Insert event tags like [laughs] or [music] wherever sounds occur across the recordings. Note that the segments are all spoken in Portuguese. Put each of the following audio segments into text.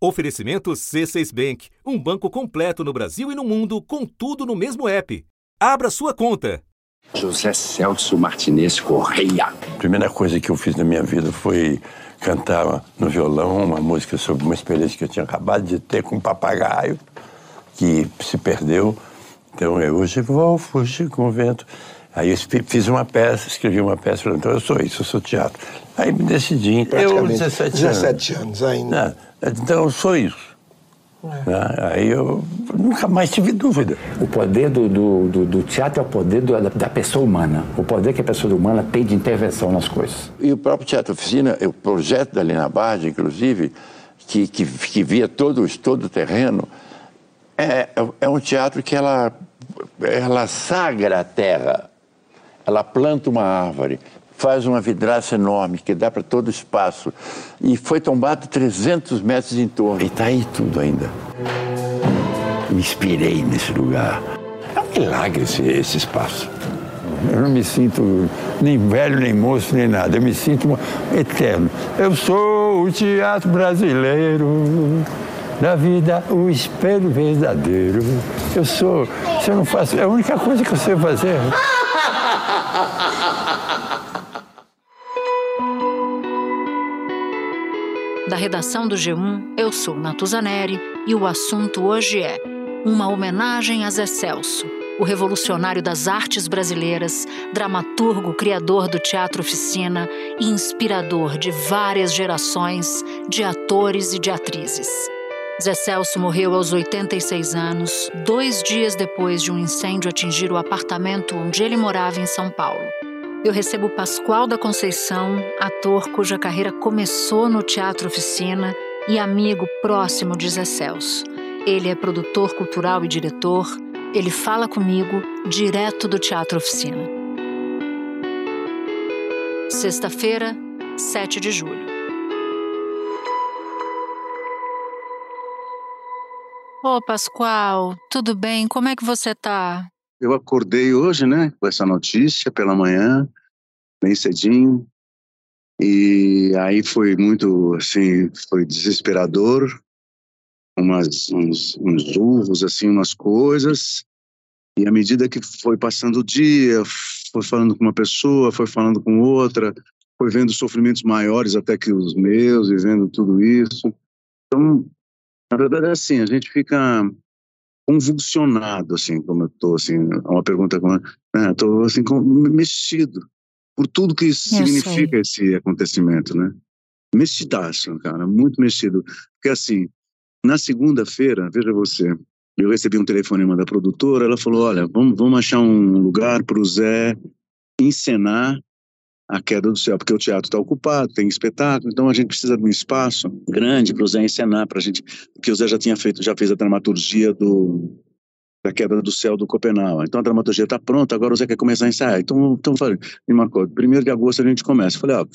Oferecimento C6 Bank, um banco completo no Brasil e no mundo, com tudo no mesmo app. Abra sua conta. José Celso Martinez Correia. A primeira coisa que eu fiz na minha vida foi cantar no violão uma música sobre uma experiência que eu tinha acabado de ter com um papagaio que se perdeu. Então eu hoje vou fugir com o vento. Aí eu fiz uma peça, escrevi uma peça, falei, então eu sou isso, eu sou teatro. Aí me decidi. Eu, 17, 17 anos, anos ainda. Então eu sou isso. É. Aí eu nunca mais tive dúvida. O poder do, do, do, do teatro é o poder do, da, da, pessoa humana. O poder que a pessoa humana tem de intervenção nas coisas. E o próprio Teatro Oficina, o projeto da Lina Bardi, inclusive, que, que, que via todo, todo o terreno, é, é um teatro que ela, ela sagra a terra. Ela planta uma árvore, faz uma vidraça enorme que dá para todo o espaço. E foi tombado 300 metros em torno. E está aí tudo ainda. Me inspirei nesse lugar. É um milagre esse, esse espaço. Eu não me sinto nem velho, nem moço, nem nada. Eu me sinto eterno. Eu sou o teatro brasileiro. Da vida, o espelho verdadeiro. Eu sou. Se eu não faço. É a única coisa que eu sei fazer. Redação do G1, eu sou Natuzaneri e o assunto hoje é uma homenagem a Zé Celso, o revolucionário das artes brasileiras, dramaturgo, criador do teatro oficina e inspirador de várias gerações de atores e de atrizes. Zé Celso morreu aos 86 anos, dois dias depois de um incêndio atingir o apartamento onde ele morava em São Paulo eu recebo Pascoal da Conceição, ator cuja carreira começou no Teatro Oficina e amigo próximo de Zé Celso. Ele é produtor cultural e diretor. Ele fala comigo direto do Teatro Oficina. Sexta-feira, 7 de julho. Ô, Pascoal, tudo bem? Como é que você tá? Eu acordei hoje, né, com essa notícia pela manhã, bem cedinho, e aí foi muito, assim, foi desesperador, umas, uns, uns urros, assim, umas coisas, e à medida que foi passando o dia, foi falando com uma pessoa, foi falando com outra, foi vendo sofrimentos maiores até que os meus, e vendo tudo isso. Então, na verdade é assim, a gente fica convulsionado, assim, como eu tô, assim, é uma pergunta como, né, tô, assim, mexido por tudo que isso significa esse acontecimento, né? Mexidaço, cara, muito mexido. Porque, assim, na segunda-feira, veja você, eu recebi um telefonema da produtora, ela falou, olha, vamos, vamos achar um lugar para o Zé encenar a queda do céu, porque o teatro está ocupado, tem espetáculo, então a gente precisa de um espaço grande para o Zé encenar, para a gente, porque o Zé já tinha feito, já fez a dramaturgia do da queda do céu do Copenau. Então a dramaturgia está pronta, agora o Zé quer começar a ensaiar. Então, então falei, me marcou, primeiro de agosto a gente começa. Eu falei, ó,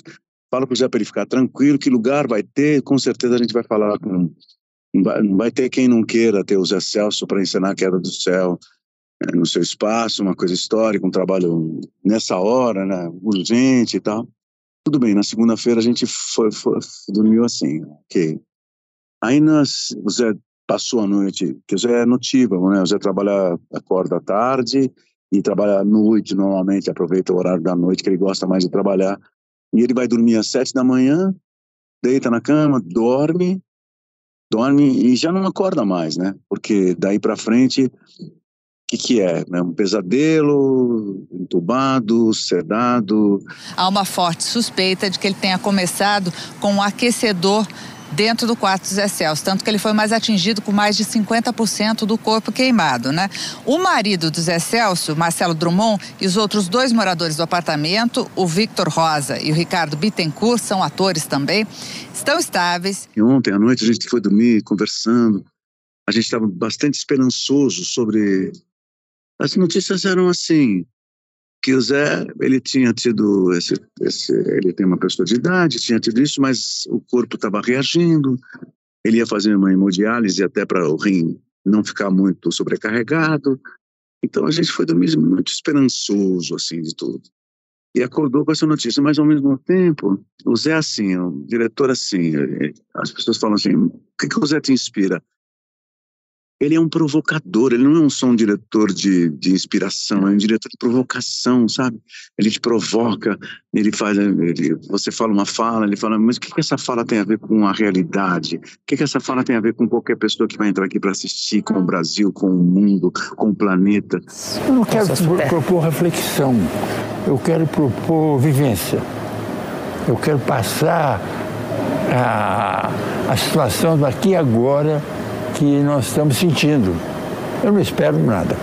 fala para o Zé para ele ficar tranquilo, que lugar vai ter, com certeza a gente vai falar com não vai ter quem não queira ter o Zé Celso para encenar a queda do céu é, no seu espaço, uma coisa histórica, um trabalho nessa hora, né, urgente e tal. Tudo bem, na segunda-feira a gente foi, foi, dormiu assim, ok. Aí nós, o Zé passou a noite, que o Zé é notívago, né, o Zé trabalha, acorda à tarde e trabalha à noite normalmente, aproveita o horário da noite que ele gosta mais de trabalhar. E ele vai dormir às sete da manhã, deita na cama, dorme, dorme e já não acorda mais, né? Porque daí para frente que, que é? é? Um pesadelo, entubado, sedado? Há uma forte suspeita de que ele tenha começado com um aquecedor dentro do quarto do Zé Celso, tanto que ele foi mais atingido com mais de 50% do corpo queimado, né? O marido do Zé Celso, Marcelo Drummond, e os outros dois moradores do apartamento, o Victor Rosa e o Ricardo Bittencourt, são atores também, estão estáveis. E ontem à noite a gente foi dormir conversando, a gente estava bastante esperançoso sobre as notícias eram assim, que o Zé, ele tinha tido esse, esse, ele tem uma pessoa de idade, tinha tido isso, mas o corpo estava reagindo, ele ia fazer uma hemodiálise até para o rim não ficar muito sobrecarregado. Então a gente foi dormir muito esperançoso assim de tudo. e acordou com essa notícia. Mas, ao mesmo tempo, o Zé, assim, o diretor, assim, as pessoas falam assim: o que, que o Zé te inspira? Ele é um provocador, ele não é um só um diretor de, de inspiração, é um diretor de provocação, sabe? Ele te provoca, ele faz, ele, você fala uma fala, ele fala, mas o que, que essa fala tem a ver com a realidade? O que, que essa fala tem a ver com qualquer pessoa que vai entrar aqui para assistir, com o Brasil, com o mundo, com o planeta? Eu não quero propor reflexão, eu quero propor vivência. Eu quero passar a, a situação daqui e agora que nós estamos sentindo. Eu não espero nada.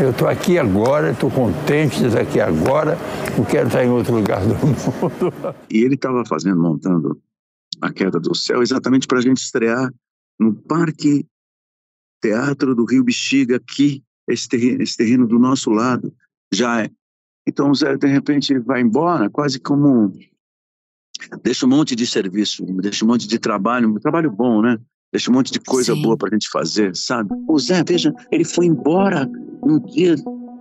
Eu estou aqui agora, estou contente de estar aqui agora, não quero estar em outro lugar do [laughs] mundo. E ele estava fazendo, montando a queda do céu, exatamente para a gente estrear no Parque Teatro do Rio Bexiga, aqui, esse terreno, esse terreno do nosso lado, já é. Então o Zé, de repente, vai embora, quase como. Deixa um monte de serviço, deixa um monte de trabalho, um trabalho bom, né? Deixa um monte de coisa Sim. boa para a gente fazer, sabe? O Zé, veja, ele foi embora no dia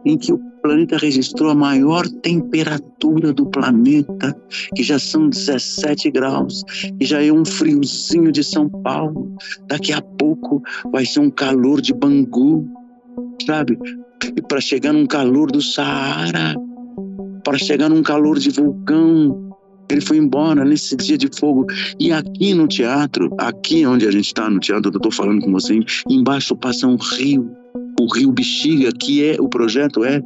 em que o planeta registrou a maior temperatura do planeta, que já são 17 graus, e já é um friozinho de São Paulo. Daqui a pouco vai ser um calor de Bangu, sabe? E para chegar num calor do Saara, para chegar num calor de vulcão, ele foi embora nesse dia de fogo. E aqui no teatro, aqui onde a gente está no teatro, eu estou falando com você, embaixo passa um rio, o rio Bexiga, que é o projeto é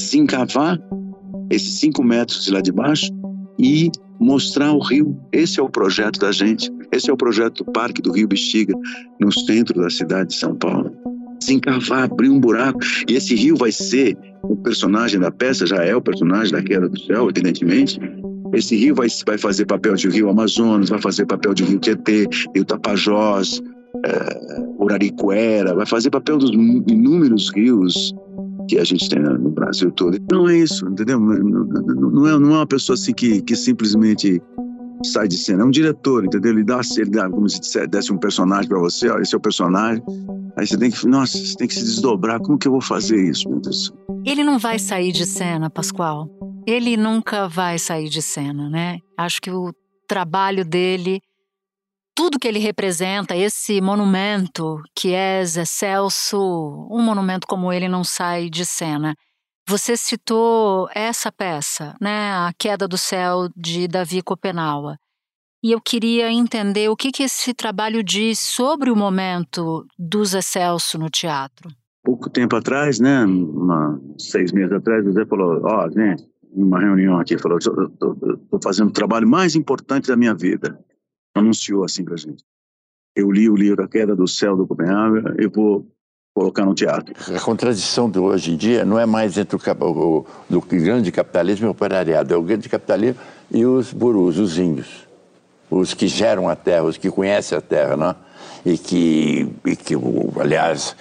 se encavar esses cinco metros de lá de baixo e mostrar o rio. Esse é o projeto da gente. Esse é o projeto do Parque do Rio Bexiga, no centro da cidade de São Paulo. Se encavar, abrir um buraco. E esse rio vai ser o personagem da peça, já é o personagem da Queda do Céu, evidentemente, esse rio vai, vai fazer papel de rio Amazonas, vai fazer papel de rio Tietê, rio Tapajós, é, Uraricuera, vai fazer papel dos inúmeros rios que a gente tem no Brasil todo. Não é isso, entendeu? Não é, não é uma pessoa assim que, que simplesmente sai de cena. É um diretor, entendeu? Ele dá, ele dá como se desse um personagem para você, ó, esse é o personagem. Aí você tem que, nossa, você tem que se desdobrar. Como que eu vou fazer isso, meu Deus? Ele não vai sair de cena, Pascoal ele nunca vai sair de cena, né? Acho que o trabalho dele, tudo que ele representa, esse monumento que é Zé Celso, um monumento como ele não sai de cena. Você citou essa peça, né? A Queda do Céu de Davi Copenaua. E eu queria entender o que, que esse trabalho diz sobre o momento do Zé Celso no teatro. Pouco tempo atrás, né, uma, seis meses atrás, o Zé falou: Ó, oh, gente, numa reunião aqui, falou: estou fazendo o trabalho mais importante da minha vida. Anunciou assim para gente. Eu li o livro A Queda do Céu do Copenhague, eu vou colocar no teatro. A contradição de hoje em dia não é mais entre o, o, o grande capitalismo e o operariado, é o grande capitalismo e os burus, os índios, os que geram a terra, os que conhecem a terra, não é? E que, e que aliás,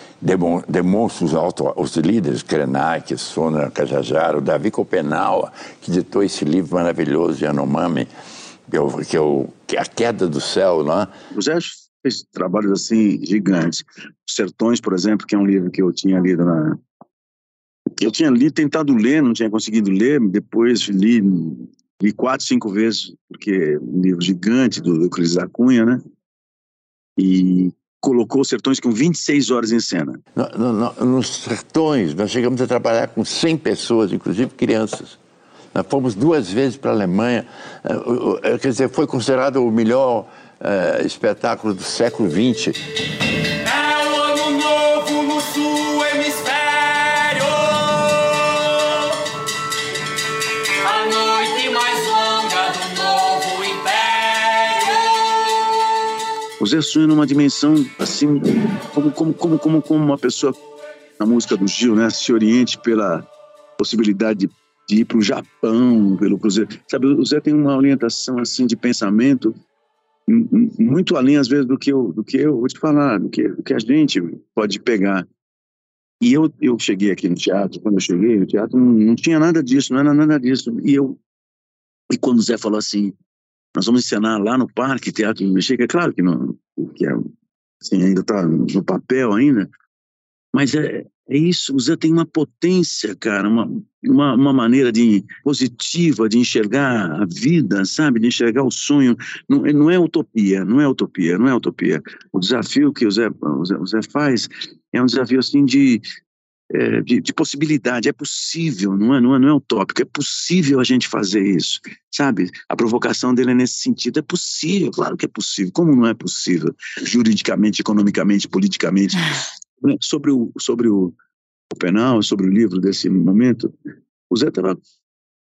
demonstra os, auto, os líderes, Krenak, Sona Cajajara, o Davi Copenaua, que ditou esse livro maravilhoso Yanomami, que, eu, que, eu, que é A Queda do Céu, não é? O Zé fez trabalhos assim gigantes. Sertões, por exemplo, que é um livro que eu tinha lido na, eu tinha lido, tentado ler, não tinha conseguido ler, depois li, li quatro, cinco vezes, porque é um livro gigante do, do Cris da Cunha, né? E colocou Sertões com 26 horas em cena. No, no, nos Sertões, nós chegamos a trabalhar com 100 pessoas, inclusive crianças. Nós fomos duas vezes para a Alemanha, eh, quer dizer, foi considerado o melhor uh, espetáculo do século XX. Zé sonha numa dimensão assim, como, como, como, como, como uma pessoa na música do Gil, né, se oriente pela possibilidade de, de ir para o Japão, pelo Cruzeiro. Sabe, o Zé tem uma orientação assim de pensamento muito além às vezes do que eu, do que eu vou te falar, do que, do que a gente pode pegar. E eu, eu cheguei aqui no teatro, quando eu cheguei no teatro, não, não tinha nada disso, não era nada disso. E eu e quando o Zé falou assim, nós vamos encenar lá no Parque Teatro Mexica, é claro que, não, que é, assim, ainda está no papel ainda, mas é, É isso, o Zé tem uma potência, cara, uma, uma, uma, maneira de positiva de enxergar a vida, sabe? De enxergar o sonho. Não, não é utopia, não é utopia, não é utopia. O desafio que o Zé, o Zé, o Zé faz é um desafio assim de, é, de, de, possibilidade. É possível, não é, não, é, não é utópico, é possível a gente fazer isso, sabe? A provocação dele é nesse sentido. É possível, claro que é possível. Como não é possível? Juridicamente, economicamente, politicamente. [sighs] Né, sobre o, sobre o, o penal, sobre o livro desse momento, o Zé estava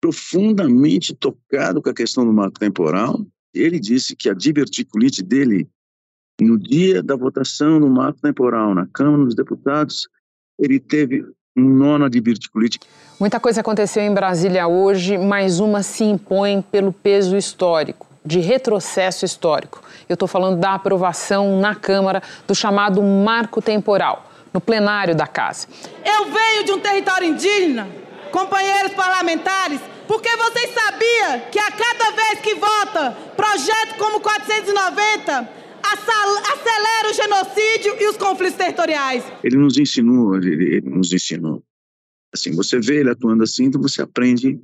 profundamente tocado com a questão do marco temporal. Ele disse que a diverticulite dele, no dia da votação do marco temporal na Câmara dos Deputados, ele teve um nó na diverticulite. Muita coisa aconteceu em Brasília hoje, mas uma se impõe pelo peso histórico, de retrocesso histórico. Eu estou falando da aprovação na Câmara do chamado marco temporal, no plenário da Casa. Eu venho de um território indígena, companheiros parlamentares, porque vocês sabiam que a cada vez que vota projeto como 490 acelera o genocídio e os conflitos territoriais. Ele nos ensinou, ele, ele nos ensinou. Assim, você vê ele atuando assim, então você aprende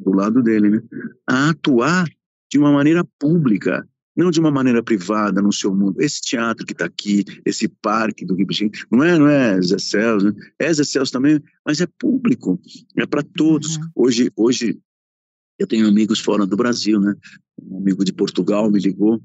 do lado dele, né? A atuar de uma maneira pública, não de uma maneira privada no seu mundo. Esse teatro que está aqui, esse parque do Ribichinho, não é, não é Zé Celso, né? é Zé Celso também, mas é público, é para todos. Uhum. Hoje, hoje eu tenho amigos fora do Brasil, né? Um amigo de Portugal me ligou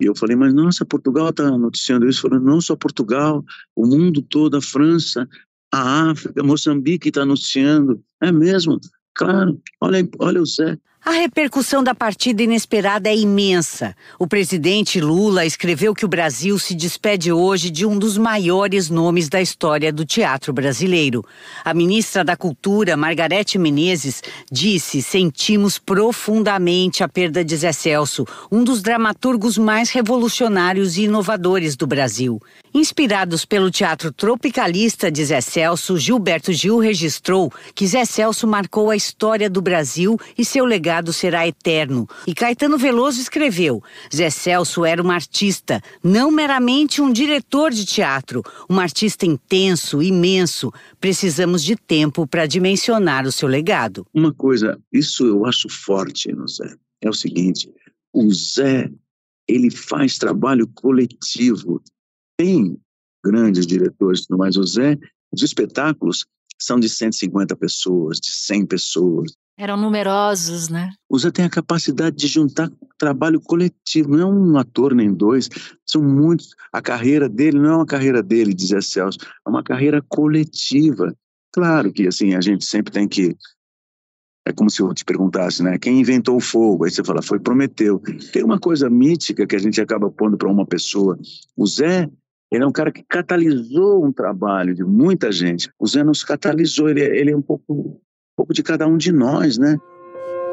e eu falei, mas nossa, Portugal está noticiando isso. Falando, não só Portugal, o mundo todo, a França, a África, Moçambique está anunciando. É mesmo? Claro, olha, olha o Zé. A repercussão da partida inesperada é imensa. O presidente Lula escreveu que o Brasil se despede hoje de um dos maiores nomes da história do teatro brasileiro. A ministra da Cultura, Margarete Menezes, disse: sentimos profundamente a perda de Zé Celso, um dos dramaturgos mais revolucionários e inovadores do Brasil. Inspirados pelo teatro tropicalista de Zé Celso, Gilberto Gil registrou que Zé Celso marcou a história do Brasil e seu legado será eterno. E Caetano Veloso escreveu: Zé Celso era um artista, não meramente um diretor de teatro, um artista intenso, imenso. Precisamos de tempo para dimensionar o seu legado. Uma coisa, isso eu acho forte no Zé, é o seguinte: o Zé ele faz trabalho coletivo tem grandes diretores, mas o Zé, os espetáculos são de 150 pessoas, de 100 pessoas. Eram numerosos, né? O Zé tem a capacidade de juntar trabalho coletivo, não é um ator nem dois, são muitos. A carreira dele não é uma carreira dele, diz Zé Celso, é uma carreira coletiva. Claro que assim a gente sempre tem que é como se eu te perguntasse, né? Quem inventou o fogo? Aí você fala, foi Prometeu. Tem uma coisa mítica que a gente acaba pondo para uma pessoa. O Zé ele é um cara que catalisou um trabalho de muita gente. O Zé nos catalisou, ele, é, ele é um pouco, pouco de cada um de nós, né?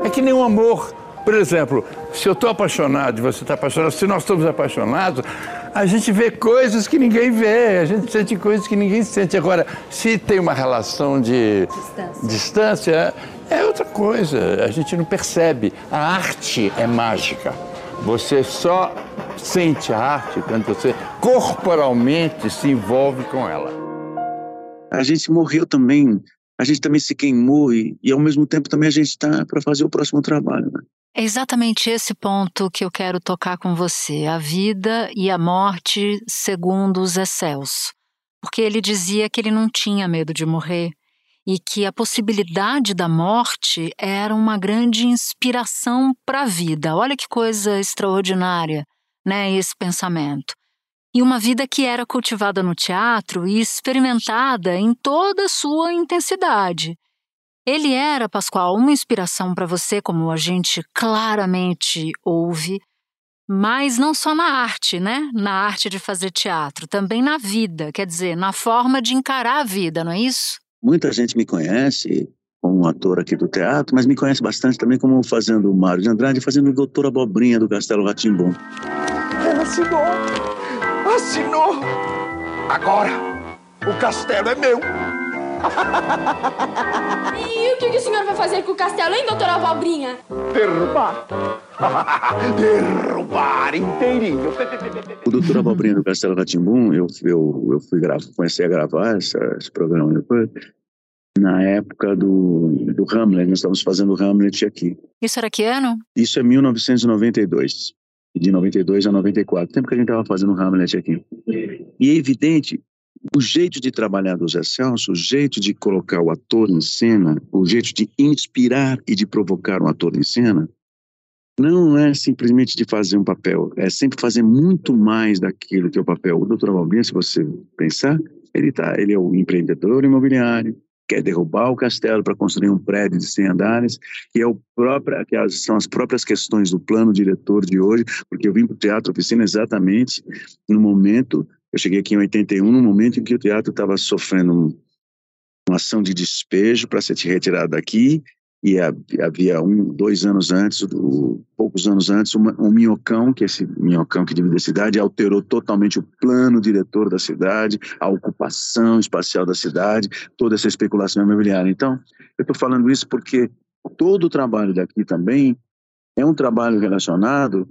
É que nem um amor. Por exemplo, se eu estou apaixonado e você está apaixonado, se nós estamos apaixonados, a gente vê coisas que ninguém vê, a gente sente coisas que ninguém sente. Agora, se tem uma relação de distância, distância é outra coisa, a gente não percebe. A arte é mágica. Você só sente a arte quando você corporalmente se envolve com ela. A gente morreu também, a gente também se queimou e, e ao mesmo tempo também a gente está para fazer o próximo trabalho. Né? É exatamente esse ponto que eu quero tocar com você, a vida e a morte segundo os Celso. Porque ele dizia que ele não tinha medo de morrer, e que a possibilidade da morte era uma grande inspiração para a vida. Olha que coisa extraordinária, né, esse pensamento. E uma vida que era cultivada no teatro e experimentada em toda a sua intensidade. Ele era, Pascoal, uma inspiração para você, como a gente claramente ouve, mas não só na arte, né? Na arte de fazer teatro, também na vida, quer dizer, na forma de encarar a vida, não é isso? Muita gente me conhece como um ator aqui do teatro, mas me conhece bastante também como fazendo o Mário de Andrade, fazendo o Doutor Abobrinha do Castelo Ratimbom. Ela assinou! Agora o castelo é meu! E o que, que o senhor vai fazer com o castelo, hein, doutora Valbrinha? Derrubar. [laughs] Derrubar inteirinho. O doutor Abobrinha do Castelo Ratimbum, eu, eu, eu fui gravar, comecei a gravar essa, esse programa depois, na época do, do Hamlet, nós estávamos fazendo Hamlet aqui. Isso era que ano? Isso é 1992, de 92 a 94, tempo que a gente estava fazendo Hamlet aqui. E é evidente, o jeito de trabalhar do Zé Celso, o jeito de colocar o ator em cena, o jeito de inspirar e de provocar um ator em cena, não é simplesmente de fazer um papel, é sempre fazer muito mais daquilo que é o papel. O doutor Valbrinha, se você pensar, ele, tá, ele é o empreendedor imobiliário, quer derrubar o castelo para construir um prédio de 100 andares, que, é o próprio, que são as próprias questões do plano diretor de hoje, porque eu vim para o Teatro Oficina exatamente no momento, eu cheguei aqui em 81, no momento em que o teatro estava sofrendo um, uma ação de despejo para ser retirado daqui, e havia um, dois anos antes, do, poucos anos antes, uma, um minhocão, que esse minhocão que divide a cidade, alterou totalmente o plano diretor da cidade, a ocupação espacial da cidade, toda essa especulação imobiliária. Então, eu estou falando isso porque todo o trabalho daqui também é um trabalho relacionado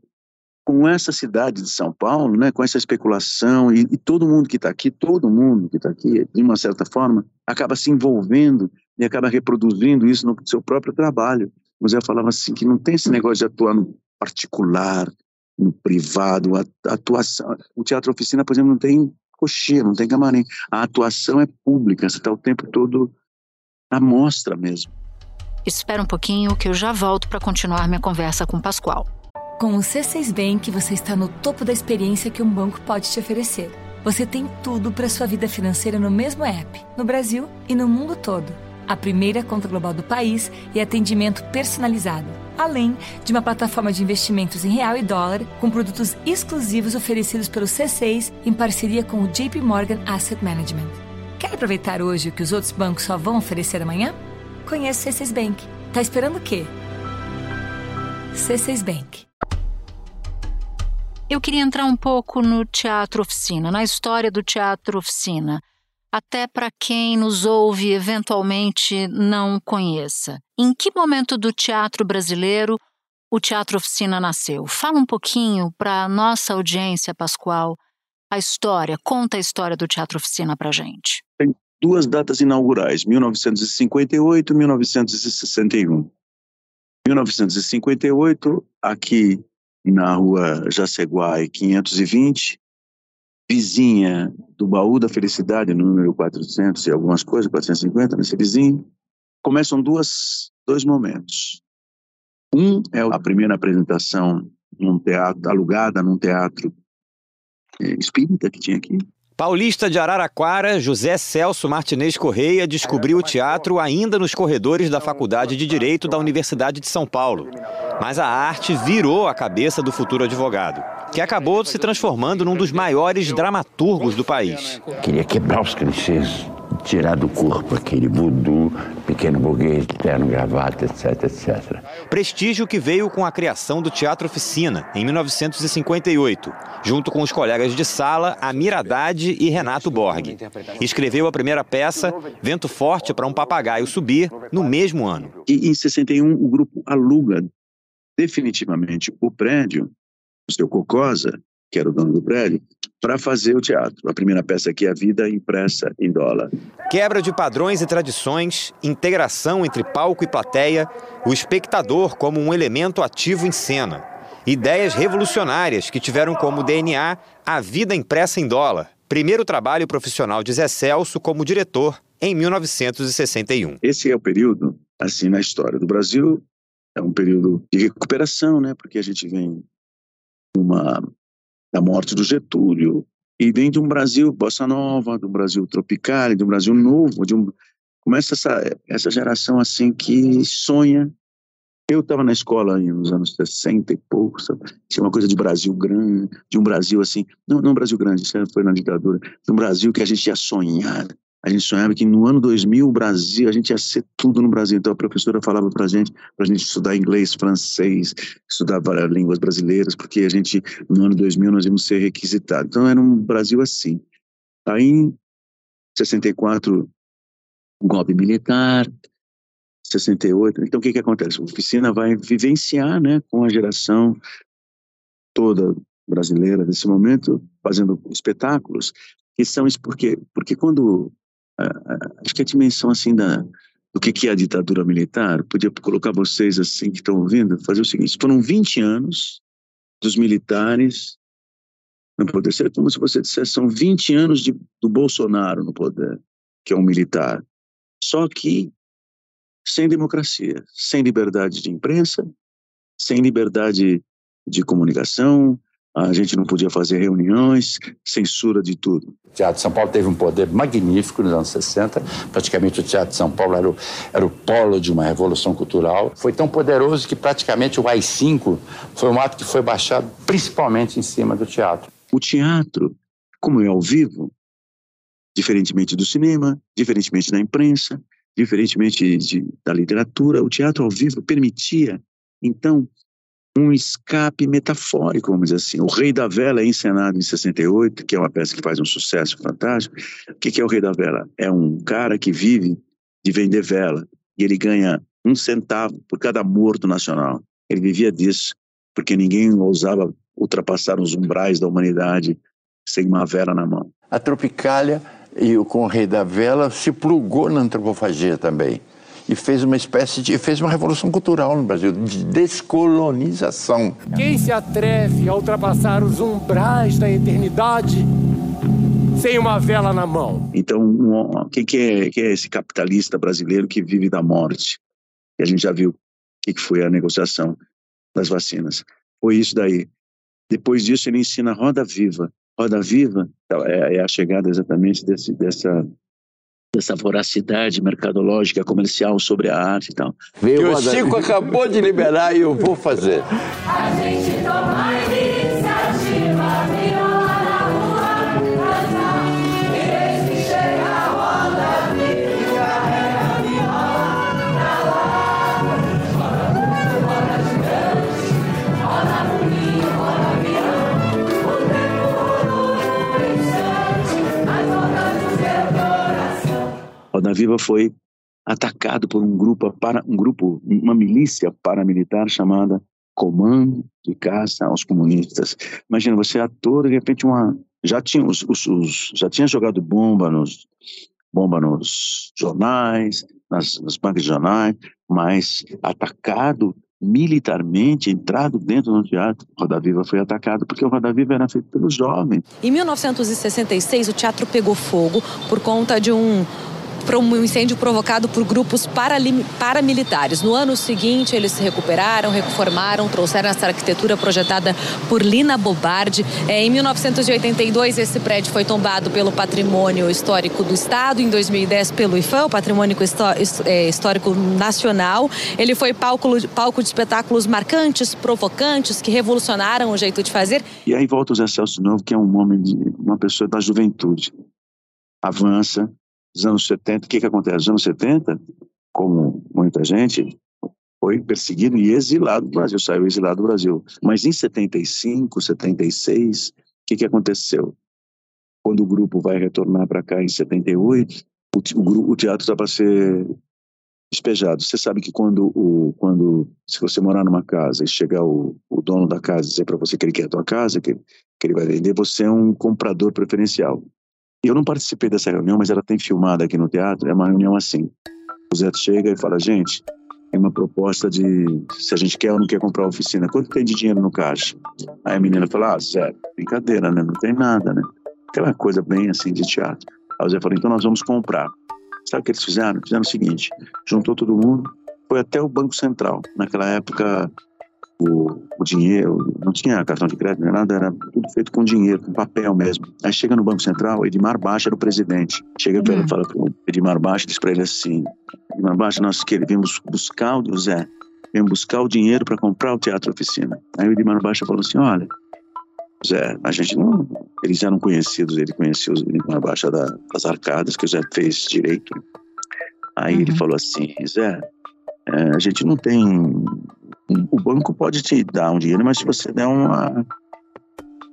com essa cidade de São Paulo, né, com essa especulação, e, e todo mundo que está aqui, todo mundo que está aqui, de uma certa forma, acaba se envolvendo e acaba reproduzindo isso no seu próprio trabalho. O Zé falava assim, que não tem esse negócio de atuar no particular, no privado, a, atuação. O teatro oficina, por exemplo, não tem coxinha, não tem camarim. A atuação é pública, você está o tempo todo à mostra mesmo. Espera um pouquinho que eu já volto para continuar minha conversa com o Pascoal. Com o C6 Bank, você está no topo da experiência que um banco pode te oferecer. Você tem tudo para sua vida financeira no mesmo app, no Brasil e no mundo todo. A primeira conta global do país e atendimento personalizado, além de uma plataforma de investimentos em real e dólar com produtos exclusivos oferecidos pelo C6 em parceria com o JP Morgan Asset Management. Quer aproveitar hoje o que os outros bancos só vão oferecer amanhã? Conheça o C6 Bank. Tá esperando o quê? C6 Bank. Eu queria entrar um pouco no teatro oficina, na história do teatro oficina, até para quem nos ouve eventualmente não conheça. Em que momento do teatro brasileiro o teatro oficina nasceu? Fala um pouquinho para nossa audiência, Pascoal, a história, conta a história do teatro oficina para gente. Tem duas datas inaugurais, 1958 e 1961. 1958, aqui na rua Jaceguai 520, vizinha do Baú da Felicidade, no número 400 e algumas coisas, 450, nesse vizinho, começam duas, dois momentos. Um é a primeira apresentação num teatro, alugada num teatro é, espírita que tinha aqui, Paulista de Araraquara, José Celso Martinez Correia descobriu o teatro ainda nos corredores da Faculdade de Direito da Universidade de São Paulo. Mas a arte virou a cabeça do futuro advogado, que acabou se transformando num dos maiores dramaturgos do país. Queria quebrar os clichês tirar do corpo aquele voodoo, pequeno burguês, terno, gravata, etc, etc. Prestígio que veio com a criação do Teatro Oficina, em 1958, junto com os colegas de sala Amir Haddad e Renato Borg. Escreveu a primeira peça, Vento Forte para um Papagaio Subir, no mesmo ano. E em 61 o grupo aluga definitivamente o prédio, o seu Cocosa, que era o dono do prédio, para fazer o teatro. A primeira peça aqui é A Vida Impressa em Dólar. Quebra de padrões e tradições, integração entre palco e plateia, o espectador como um elemento ativo em cena. Ideias revolucionárias que tiveram como DNA A Vida Impressa em Dólar, primeiro trabalho profissional de Zé Celso como diretor em 1961. Esse é o período, assim, na história do Brasil, é um período de recuperação, né? Porque a gente vem uma da morte do Getúlio, e vem de um Brasil bossa nova, de um Brasil tropical, de um Brasil novo, de um começa essa essa geração assim que sonha. Eu estava na escola nos anos 60 e pouco, sabe? Tinha uma coisa de Brasil grande, de um Brasil assim, não, não Brasil grande, isso foi na ditadura, de um Brasil que a gente ia sonhar, a gente sonhava que no ano 2000 o Brasil, a gente ia ser tudo no Brasil. Então a professora falava para gente, para a gente estudar inglês, francês, estudar línguas brasileiras, porque a gente, no ano 2000, nós íamos ser requisitados. Então era um Brasil assim. Aí, em 64, o golpe militar, 68. Então, o que, que acontece? A oficina vai vivenciar né, com a geração toda brasileira desse momento, fazendo espetáculos, que são isso porque, porque quando. Acho que a dimensão assim da, do que, que é a ditadura militar, podia colocar vocês assim que estão ouvindo, fazer o seguinte: foram 20 anos dos militares no poder. Seria como se você dissesse, são 20 anos de, do Bolsonaro no poder, que é um militar. Só que sem democracia, sem liberdade de imprensa, sem liberdade de comunicação, a gente não podia fazer reuniões, censura de tudo. O Teatro de São Paulo teve um poder magnífico nos anos 60. Praticamente o Teatro de São Paulo era o, era o polo de uma revolução cultural. Foi tão poderoso que praticamente o AI-5 foi um ato que foi baixado principalmente em cima do teatro. O teatro, como é ao vivo, diferentemente do cinema, diferentemente da imprensa, diferentemente de, da literatura, o teatro ao vivo permitia, então, um escape metafórico, vamos dizer assim. O Rei da Vela é encenado em 68, que é uma peça que faz um sucesso fantástico. O que é o Rei da Vela? É um cara que vive de vender vela e ele ganha um centavo por cada morto nacional. Ele vivia disso, porque ninguém ousava ultrapassar os umbrais da humanidade sem uma vela na mão. A Tropicália e com o Rei da Vela se plugou na antropofagia também e fez uma espécie de fez uma revolução cultural no Brasil de descolonização. Quem se atreve a ultrapassar os umbrais da eternidade sem uma vela na mão? Então, quem que é, que é esse capitalista brasileiro que vive da morte? E a gente já viu o que, que foi a negociação das vacinas. Foi isso daí. Depois disso, ele ensina Roda Viva. Roda Viva é, é a chegada exatamente desse, dessa dessa voracidade mercadológica, comercial sobre a arte e tal. Que o Chico [laughs] acabou de liberar e eu vou fazer. A gente Roda Viva foi atacado por um grupo, para, um grupo, uma milícia paramilitar chamada Comando de Caça aos Comunistas. Imagina, você é ator, de repente uma já tinha os, os, os, já tinha jogado bomba nos bomba nos jornais, nas, nas bancas de jornais, mas atacado militarmente, entrado dentro do teatro. Roda Viva foi atacado porque o Roda Viva era feito pelos jovens. Em 1966, o teatro pegou fogo por conta de um para um incêndio provocado por grupos paramilitares. No ano seguinte, eles se recuperaram, reformaram, trouxeram essa arquitetura projetada por Lina Bobardi. É, em 1982, esse prédio foi tombado pelo Patrimônio Histórico do Estado, em 2010 pelo IFAM, o Patrimônio é, Histórico Nacional. Ele foi palco, palco de espetáculos marcantes, provocantes, que revolucionaram o jeito de fazer. E aí volta o Zé Celso Novo, que é um homem, de, uma pessoa da juventude. Avança, nos anos 70, o que, que acontece? Nos anos 70, como muita gente, foi perseguido e exilado do Brasil, saiu exilado do Brasil. Mas em 75, 76, o que, que aconteceu? Quando o grupo vai retornar para cá em 78, o, o, teatro está para ser despejado. Você sabe que quando, o, quando se você morar numa casa e chegar o, o dono da casa e dizer para você que ele quer a tua casa, que, que ele vai vender, você é um comprador preferencial. Eu não participei dessa reunião, mas ela tem filmada aqui no teatro. É uma reunião assim. O Zé chega e fala: gente, tem uma proposta de se a gente quer ou não quer comprar a oficina. Quanto tem de dinheiro no caixa? Aí a menina fala: ah, Zé, brincadeira, né? Não tem nada, né? Aquela coisa bem assim de teatro. Aí o Zé falou: então nós vamos comprar. Sabe o que eles fizeram? Fizeram o seguinte: juntou todo mundo, foi até o Banco Central. Naquela época, o, o, dinheiro, não tinha cartão de crédito, nem nada, era tudo feito com dinheiro, com papel mesmo. Aí chega no Banco Central, Edmar Baixa era o presidente. Chega para ele e fala para Edmar Baixa, diz para ele assim: Edmar Baixa, nós queremos buscar o Zé, vemos buscar o dinheiro para comprar o Teatro Oficina. Aí o Edmar Baixa falou assim: olha, Zé, a gente não. Eles eram conhecidos, ele conhecia o Edmar Baixa da, das arcadas, que o Zé fez direito. Aí uhum. ele falou assim: Zé, é, a gente não tem o banco pode te dar um dinheiro, mas se você der uma,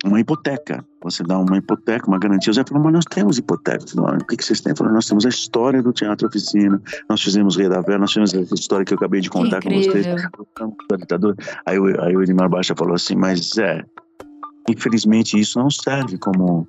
uma hipoteca. Você dá uma hipoteca, uma garantia. Zé falou, mas nós temos hipotecas. O que, que vocês têm? Falou, nós temos a história do Teatro Oficina, nós fizemos Rei da Vera, nós fizemos essa história que eu acabei de contar com vocês. Aí, aí o Edmar Baixa falou assim, mas Zé, infelizmente isso não serve como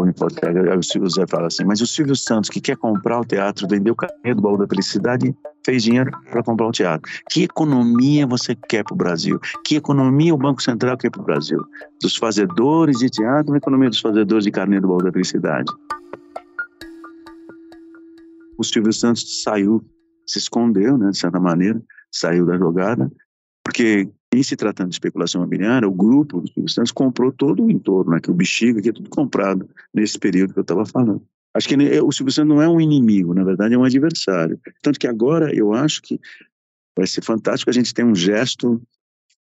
o Silvio Zé fala assim, mas o Silvio Santos, que quer comprar o teatro, vendeu o carnê do baú da felicidade, fez dinheiro para comprar o teatro. Que economia você quer para o Brasil? Que economia o Banco Central quer para o Brasil? Dos fazedores de teatro, uma economia dos fazedores de carnê do baú da felicidade. O Silvio Santos saiu, se escondeu, né, de certa maneira, saiu da jogada, porque em se tratando de especulação imobiliária, o grupo dos Silvio Santos comprou todo o entorno, né, que o bexiga, que é tudo comprado nesse período que eu estava falando. Acho que o Silvio Santos não é um inimigo, na verdade é um adversário. Tanto que agora eu acho que vai ser fantástico a gente ter um gesto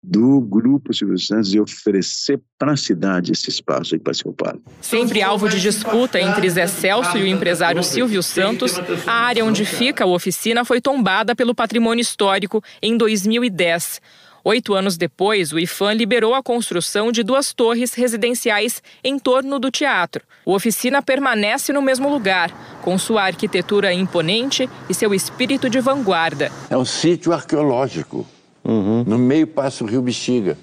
do grupo Silvio Santos de oferecer para a cidade esse espaço aí para ser ocupado. Sempre alvo de disputa entre Zé Celso e o empresário Silvio Santos, a área onde fica a oficina foi tombada pelo patrimônio histórico em 2010. Oito anos depois, o IFAM liberou a construção de duas torres residenciais em torno do teatro. O oficina permanece no mesmo lugar, com sua arquitetura imponente e seu espírito de vanguarda. É um sítio arqueológico, uhum. no meio passa o Rio Bexiga,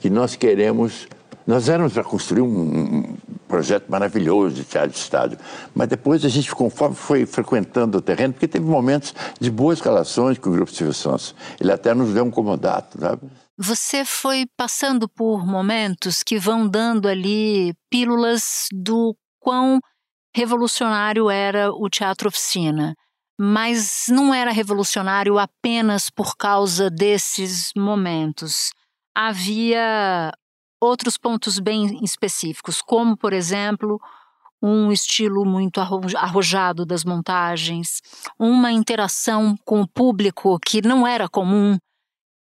que nós queremos nós éramos para construir um, projeto maravilhoso de teatro de estádio, mas depois a gente, conforme foi frequentando o terreno, porque teve momentos de boas relações com o Grupo Silvio Santos, ele até nos deu um comodato, sabe? Você foi passando por momentos que vão dando ali pílulas do quão revolucionário era o teatro oficina. Mas não era revolucionário apenas por causa desses momentos. Havia outros pontos bem específicos, como, por exemplo, um estilo muito arrojado das montagens, uma interação com o público que não era comum.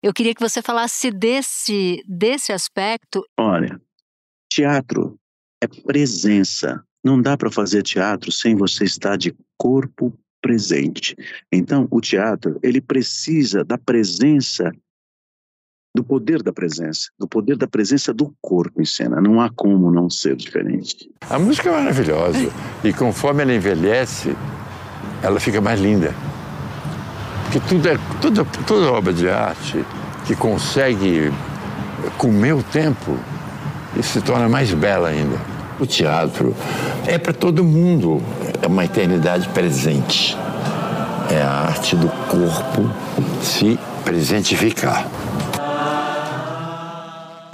Eu queria que você falasse desse, desse aspecto. Olha, teatro é presença. Não dá para fazer teatro sem você estar de corpo presente. Então, o teatro, ele precisa da presença do poder da presença, do poder da presença do corpo em cena. Não há como não ser diferente. A música é maravilhosa e conforme ela envelhece, ela fica mais linda. Porque tudo é, toda, toda obra de arte que consegue comer o tempo e se torna mais bela ainda. O teatro é para todo mundo, é uma eternidade presente. É a arte do corpo se presentificar.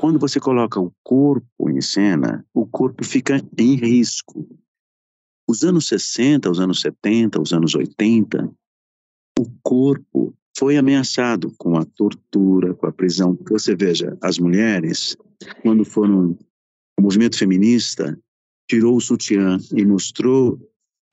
Quando você coloca o corpo em cena, o corpo fica em risco. Os anos 60, os anos 70, os anos 80, o corpo foi ameaçado com a tortura, com a prisão. Você veja, as mulheres, quando foram. O movimento feminista tirou o sutiã e mostrou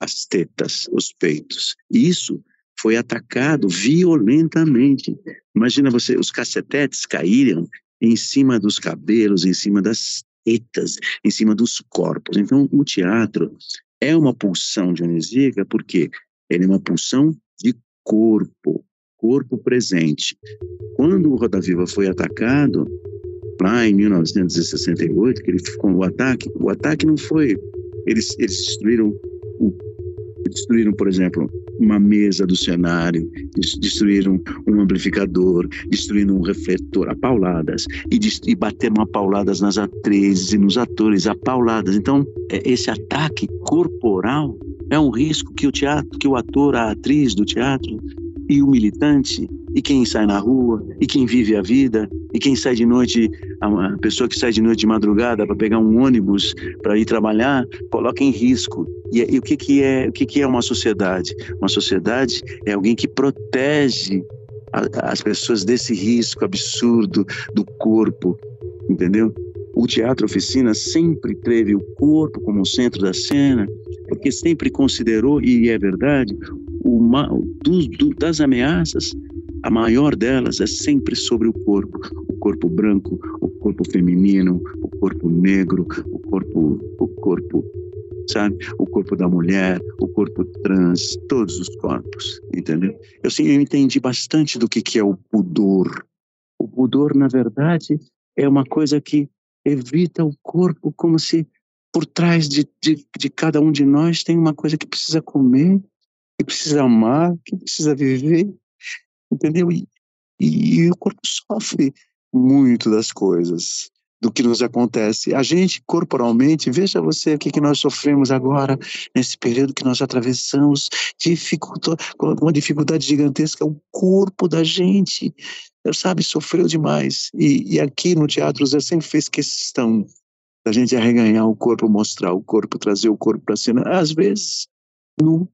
as tetas, os peitos. Isso foi atacado violentamente. Imagina você, os cacetetes caíram em cima dos cabelos, em cima das tetas, em cima dos corpos. Então, o teatro é uma pulsão dionisíaca porque ele é uma pulsão de corpo, corpo presente. Quando o Roda Viva foi atacado, lá em 1968, que ele ficou o ataque, o ataque não foi eles eles destruíram o destruíram, por exemplo, uma mesa do cenário, destruíram um amplificador, destruíram um refletor a pauladas e, e bateram a pauladas nas atrizes e nos atores a pauladas. Então, é, esse ataque corporal é um risco que o teatro, que o ator, a atriz do teatro e o militante e quem sai na rua e quem vive a vida e quem sai de noite a pessoa que sai de noite de madrugada para pegar um ônibus para ir trabalhar coloca em risco. E, e, o que que é o que que é uma sociedade? Uma sociedade é alguém que protege a, as pessoas desse risco absurdo do corpo entendeu? O teatro oficina sempre teve o corpo como centro da cena porque sempre considerou e é verdade uma, do, do, das ameaças, a maior delas é sempre sobre o corpo. O corpo branco, o corpo feminino, o corpo negro, o corpo, o corpo, sabe? O corpo da mulher, o corpo trans, todos os corpos, entendeu? Eu sim, eu entendi bastante do que, que é o pudor. O pudor, na verdade, é uma coisa que evita o corpo como se por trás de, de, de cada um de nós tem uma coisa que precisa comer, que precisa amar, que precisa viver, entendeu? E, e, e o corpo sofre muito das coisas do que nos acontece. A gente, corporalmente, veja você o que, que nós sofremos agora, nesse período que nós atravessamos, dificultou, uma dificuldade gigantesca, o corpo da gente, sabe, sofreu demais. E, e aqui no teatro, Zé sempre fez questão da gente arreganhar o corpo, mostrar o corpo, trazer o corpo para cena, às vezes, nu,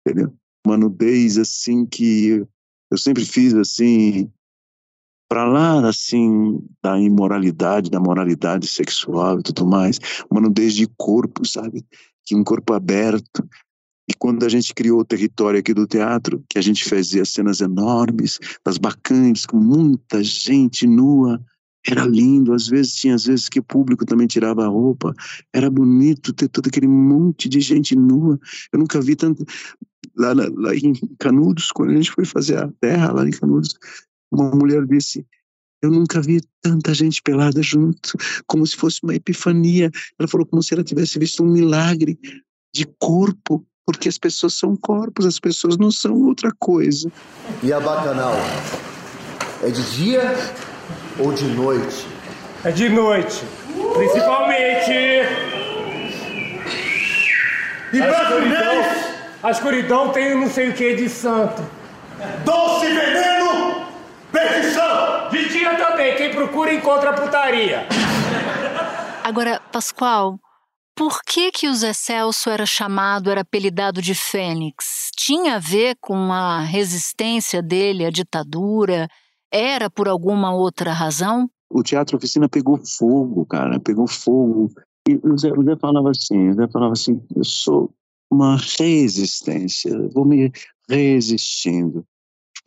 entendeu? Uma nudez, assim, que eu sempre fiz, assim, para lá, assim, da imoralidade, da moralidade sexual e tudo mais, uma nudez de corpo, sabe? Que um corpo aberto. E quando a gente criou o território aqui do teatro, que a gente fazia cenas enormes, das bacantes, com muita gente nua, era lindo. Às vezes tinha, às vezes que o público também tirava a roupa. Era bonito ter todo aquele monte de gente nua. Eu nunca vi tanto. Lá, lá em Canudos, quando a gente foi fazer a terra lá em Canudos, uma mulher disse: Eu nunca vi tanta gente pelada junto, como se fosse uma epifania. Ela falou como se ela tivesse visto um milagre de corpo, porque as pessoas são corpos, as pessoas não são outra coisa. E a bacanal? É de dia ou de noite? É de noite, principalmente. E a escuridão, a escuridão tem não sei o que de santo. Doce veneno Perdição! De dia também, quem procura encontra putaria. Agora, Pascoal, por que que o Zé Celso era chamado, era apelidado de Fênix? Tinha a ver com a resistência dele à ditadura? Era por alguma outra razão? O Teatro Oficina pegou fogo, cara, pegou fogo. E o Zé, o Zé falava assim, o Zé falava assim, eu sou uma resistência, vou me resistindo.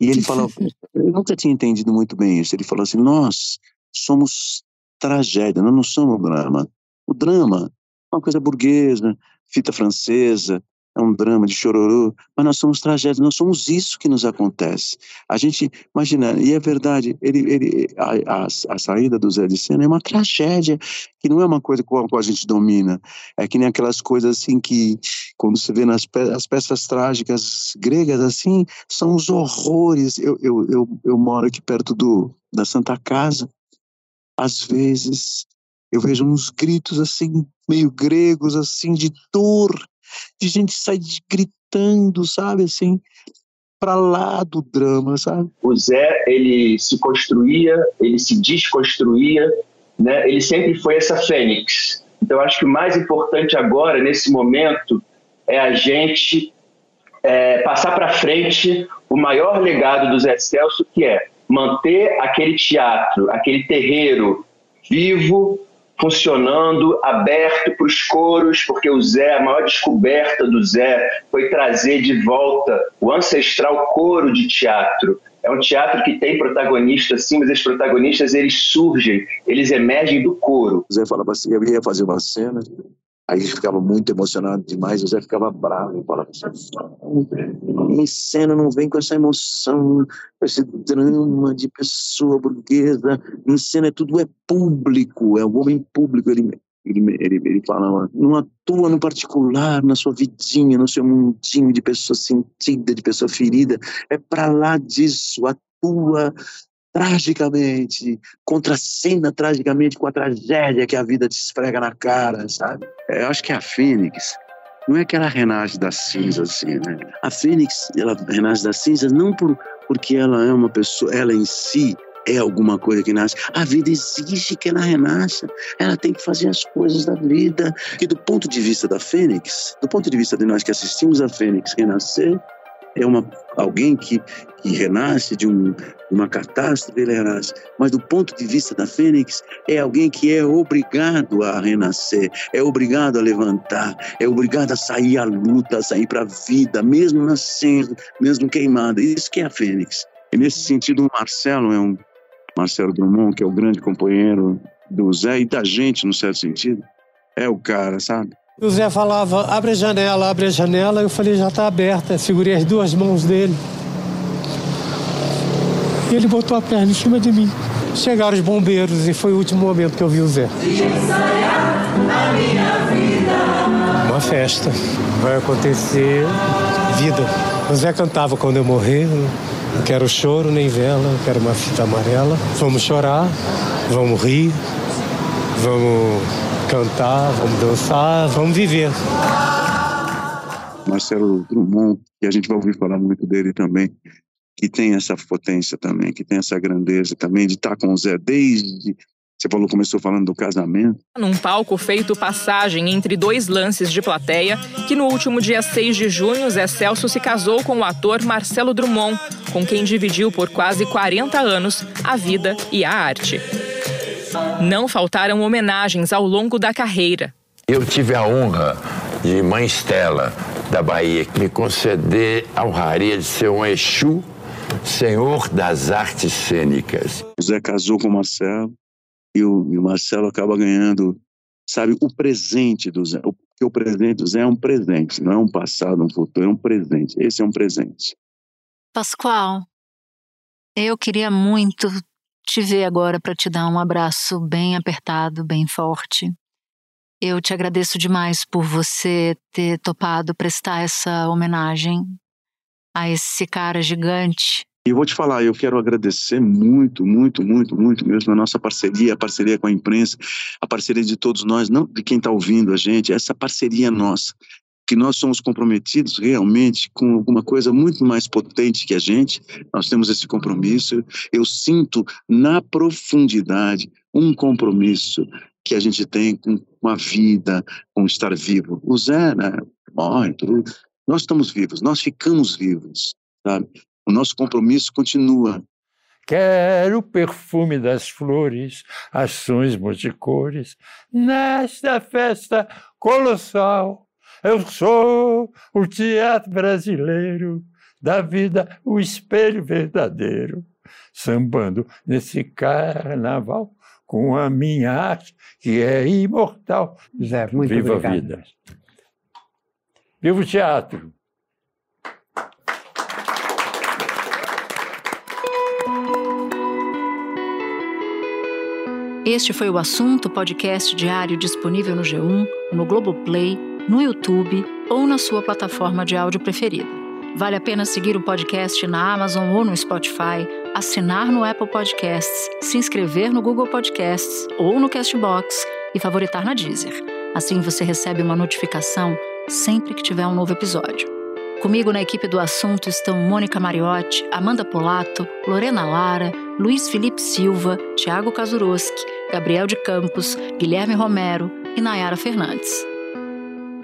E ele falou, [laughs] eu nunca tinha entendido muito bem isso. Ele falou assim: nós somos tragédia, nós não somos drama. O drama é uma coisa burguesa, fita francesa, é um drama de chororô, mas nós somos tragédias, nós somos isso que nos acontece. A gente, imagina, e é verdade, ele, ele, a, a, a saída do Zé de Sena é uma tragédia, que não é uma coisa com a qual a gente domina, é que nem aquelas coisas assim que, quando você vê nas pe as peças trágicas gregas, assim, são os horrores. Eu, eu, eu, eu moro aqui perto do, da Santa Casa, às vezes eu vejo uns gritos assim, meio gregos, assim, de dor, de gente sair gritando, sabe, assim, para lá do drama, sabe? O Zé, ele se construía, ele se desconstruía, né? Ele sempre foi essa fênix. Então, acho que o mais importante agora, nesse momento, é a gente é, passar para frente o maior legado do Zé Celso, que é manter aquele teatro, aquele terreiro vivo, funcionando, aberto para os coros, porque o Zé, a maior descoberta do Zé foi trazer de volta o ancestral coro de teatro. É um teatro que tem protagonistas, sim, mas esses protagonistas eles surgem, eles emergem do coro. O Zé falava assim: eu ia fazer uma cena, Aí ficava muito emocionado demais, o Zé ficava bravo, falava assim, em cena não vem com essa emoção, com esse drama de pessoa burguesa, em cena é tudo é público, é o homem público, ele, ele, ele, ele falava, não atua no particular, na sua vidinha, no seu mundinho de pessoa sentida, de pessoa ferida, é para lá disso, atua tragicamente, contracena tragicamente com a tragédia que a vida te esfrega na cara, sabe? É, eu acho que a Fênix não é que ela renasce das cinzas, assim, né? A Fênix, ela renasce das cinzas não por, porque ela é uma pessoa, ela em si é alguma coisa que nasce. A vida exige que ela renasça. Ela tem que fazer as coisas da vida. E do ponto de vista da Fênix, do ponto de vista de nós que assistimos a Fênix renascer, é uma, alguém que, que renasce de um, uma catástrofe, ele renasce. Mas do ponto de vista da Fênix, é alguém que é obrigado a renascer, é obrigado a levantar, é obrigado a sair à luta, a sair para a vida, mesmo nascendo, mesmo queimado. Isso que é a Fênix. E nesse sentido, o Marcelo é um Marcelo Drummond, que é o grande companheiro do Zé e da gente, no certo sentido. É o cara, sabe? O Zé falava, abre a janela, abre a janela. Eu falei, já está aberta. Segurei as duas mãos dele. E ele botou a perna em cima de mim. chegaram os bombeiros e foi o último momento que eu vi o Zé. Uma festa. Vai acontecer vida. O Zé cantava quando eu morrer. Não quero choro nem vela, quero uma fita amarela. Vamos chorar, vamos rir, vamos cantar, vamos dançar, vamos viver. Marcelo Drummond, que a gente vai ouvir falar muito dele também, que tem essa potência também, que tem essa grandeza também de estar com o Zé desde você falou, começou falando do casamento. Num palco feito passagem entre dois lances de plateia, que no último dia 6 de junho, Zé Celso se casou com o ator Marcelo Drummond, com quem dividiu por quase 40 anos a vida e a arte. Não faltaram homenagens ao longo da carreira. Eu tive a honra de Mãe Estela, da Bahia, me conceder a honraria de ser um Exu, senhor das artes cênicas. O Zé casou com o Marcelo, e o, e o Marcelo acaba ganhando, sabe, o presente do Zé. Porque o presente do Zé é um presente, não é um passado, um futuro, é um presente. Esse é um presente. Pascoal, eu queria muito te ver agora para te dar um abraço bem apertado, bem forte. Eu te agradeço demais por você ter topado prestar essa homenagem a esse cara gigante. E eu vou te falar, eu quero agradecer muito, muito, muito, muito mesmo a nossa parceria, a parceria com a imprensa, a parceria de todos nós, não de quem está ouvindo a gente, essa parceria nossa, que nós somos comprometidos realmente com alguma coisa muito mais potente que a gente, nós temos esse compromisso, eu sinto na profundidade um compromisso que a gente tem com, a vida, com estar vivo. O Zé, né, morre, tudo. Nós estamos vivos, nós ficamos vivos, sabe? O nosso compromisso continua. Quero o perfume das flores, ações multicores, nesta festa colossal. Eu sou o teatro brasileiro, da vida o espelho verdadeiro, sambando nesse carnaval com a minha arte, que é imortal. Zé, muito Viva obrigado. a vida. Viva o teatro. Este foi o assunto podcast diário disponível no G1, no Globoplay, no YouTube ou na sua plataforma de áudio preferida. Vale a pena seguir o podcast na Amazon ou no Spotify, assinar no Apple Podcasts, se inscrever no Google Podcasts ou no Castbox e favoritar na Deezer. Assim você recebe uma notificação sempre que tiver um novo episódio. Comigo na equipe do assunto estão Mônica Mariotti, Amanda Polato, Lorena Lara, Luiz Felipe Silva, Tiago Kazuroski, Gabriel de Campos, Guilherme Romero e Nayara Fernandes.